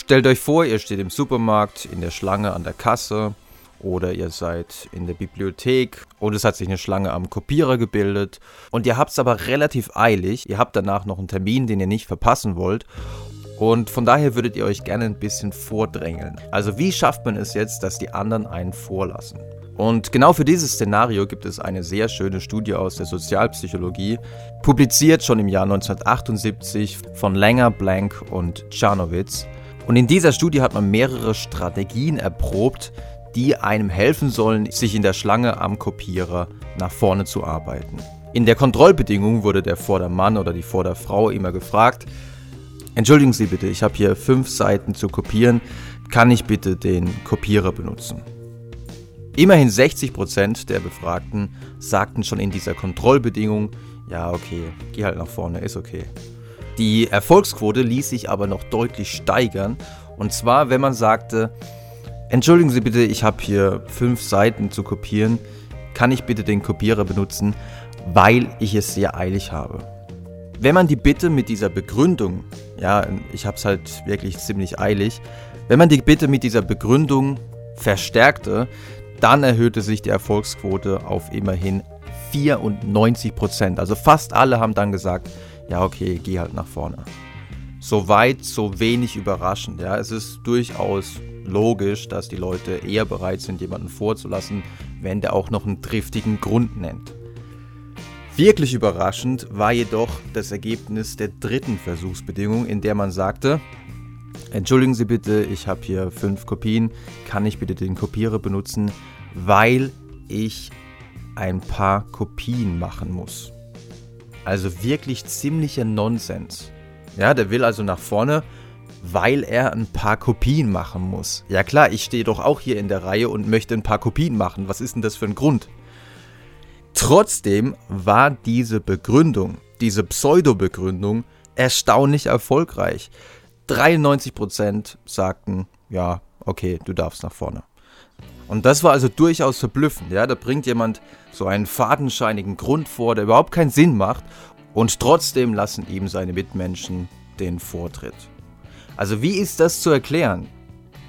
Stellt euch vor, ihr steht im Supermarkt in der Schlange an der Kasse oder ihr seid in der Bibliothek und es hat sich eine Schlange am Kopierer gebildet und ihr habt es aber relativ eilig. Ihr habt danach noch einen Termin, den ihr nicht verpassen wollt und von daher würdet ihr euch gerne ein bisschen vordrängeln. Also wie schafft man es jetzt, dass die anderen einen vorlassen? Und genau für dieses Szenario gibt es eine sehr schöne Studie aus der Sozialpsychologie, publiziert schon im Jahr 1978 von Langer, Blank und Czarnowitz. Und in dieser Studie hat man mehrere Strategien erprobt, die einem helfen sollen, sich in der Schlange am Kopierer nach vorne zu arbeiten. In der Kontrollbedingung wurde der Vordermann oder die Vorderfrau immer gefragt, Entschuldigen Sie bitte, ich habe hier fünf Seiten zu kopieren. Kann ich bitte den Kopierer benutzen? Immerhin 60% der Befragten sagten schon in dieser Kontrollbedingung, ja okay, geh halt nach vorne, ist okay. Die Erfolgsquote ließ sich aber noch deutlich steigern. Und zwar, wenn man sagte, entschuldigen Sie bitte, ich habe hier fünf Seiten zu kopieren, kann ich bitte den Kopierer benutzen, weil ich es sehr eilig habe. Wenn man die Bitte mit dieser Begründung, ja, ich habe es halt wirklich ziemlich eilig, wenn man die Bitte mit dieser Begründung verstärkte, dann erhöhte sich die Erfolgsquote auf immerhin 94 Prozent. Also fast alle haben dann gesagt, ja okay, geh halt nach vorne. So weit, so wenig überraschend. Ja, es ist durchaus logisch, dass die Leute eher bereit sind, jemanden vorzulassen, wenn der auch noch einen triftigen Grund nennt. Wirklich überraschend war jedoch das Ergebnis der dritten Versuchsbedingung, in der man sagte, entschuldigen Sie bitte, ich habe hier fünf Kopien, kann ich bitte den Kopierer benutzen, weil ich ein paar Kopien machen muss. Also wirklich ziemlicher Nonsens. Ja, der will also nach vorne, weil er ein paar Kopien machen muss. Ja klar, ich stehe doch auch hier in der Reihe und möchte ein paar Kopien machen. Was ist denn das für ein Grund? Trotzdem war diese Begründung, diese Pseudo-Begründung erstaunlich erfolgreich. 93% sagten, ja, okay, du darfst nach vorne. Und das war also durchaus verblüffend. Ja? Da bringt jemand so einen fadenscheinigen Grund vor, der überhaupt keinen Sinn macht und trotzdem lassen ihm seine Mitmenschen den Vortritt. Also wie ist das zu erklären?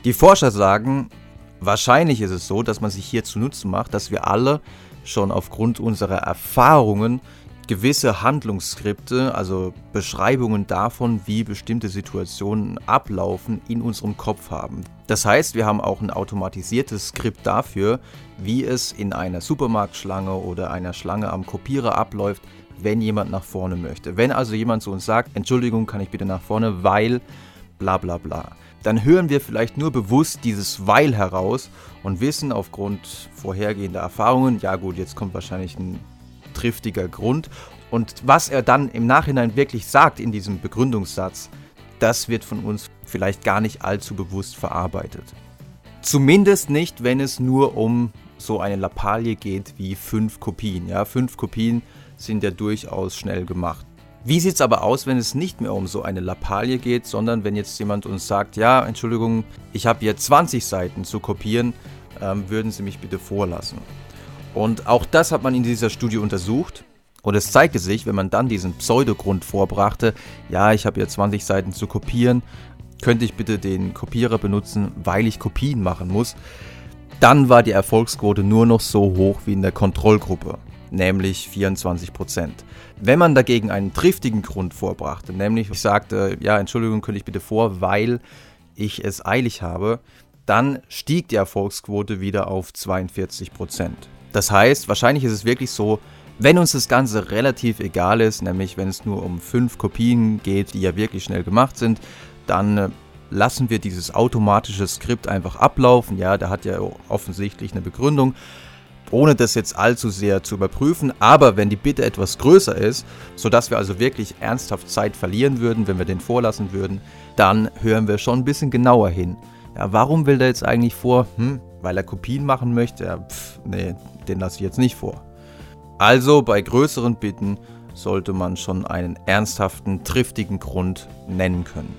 Die Forscher sagen, wahrscheinlich ist es so, dass man sich hier zunutze macht, dass wir alle schon aufgrund unserer Erfahrungen gewisse Handlungsskripte, also Beschreibungen davon, wie bestimmte Situationen ablaufen, in unserem Kopf haben. Das heißt, wir haben auch ein automatisiertes Skript dafür, wie es in einer Supermarktschlange oder einer Schlange am Kopierer abläuft, wenn jemand nach vorne möchte. Wenn also jemand zu uns sagt, Entschuldigung, kann ich bitte nach vorne, weil bla bla bla dann hören wir vielleicht nur bewusst dieses Weil heraus und wissen aufgrund vorhergehender Erfahrungen, ja gut, jetzt kommt wahrscheinlich ein triftiger Grund. Und was er dann im Nachhinein wirklich sagt in diesem Begründungssatz, das wird von uns vielleicht gar nicht allzu bewusst verarbeitet. Zumindest nicht, wenn es nur um so eine Lappalie geht wie fünf Kopien. Ja, fünf Kopien sind ja durchaus schnell gemacht. Wie sieht es aber aus, wenn es nicht mehr um so eine Lappalie geht, sondern wenn jetzt jemand uns sagt, ja, Entschuldigung, ich habe hier 20 Seiten zu kopieren, ähm, würden Sie mich bitte vorlassen? Und auch das hat man in dieser Studie untersucht. Und es zeigte sich, wenn man dann diesen Pseudogrund vorbrachte, ja, ich habe hier 20 Seiten zu kopieren, könnte ich bitte den Kopierer benutzen, weil ich Kopien machen muss, dann war die Erfolgsquote nur noch so hoch wie in der Kontrollgruppe nämlich 24 Prozent. Wenn man dagegen einen triftigen Grund vorbrachte, nämlich ich sagte, ja, Entschuldigung, könnte ich bitte vor, weil ich es eilig habe, dann stieg die Erfolgsquote wieder auf 42 Prozent. Das heißt, wahrscheinlich ist es wirklich so, wenn uns das Ganze relativ egal ist, nämlich wenn es nur um fünf Kopien geht, die ja wirklich schnell gemacht sind, dann äh, lassen wir dieses automatische Skript einfach ablaufen. Ja, der hat ja offensichtlich eine Begründung ohne das jetzt allzu sehr zu überprüfen. Aber wenn die Bitte etwas größer ist, sodass wir also wirklich ernsthaft Zeit verlieren würden, wenn wir den vorlassen würden, dann hören wir schon ein bisschen genauer hin. Ja, warum will der jetzt eigentlich vor? Hm, weil er Kopien machen möchte? Ja, pff, nee, den lasse ich jetzt nicht vor. Also bei größeren Bitten sollte man schon einen ernsthaften, triftigen Grund nennen können.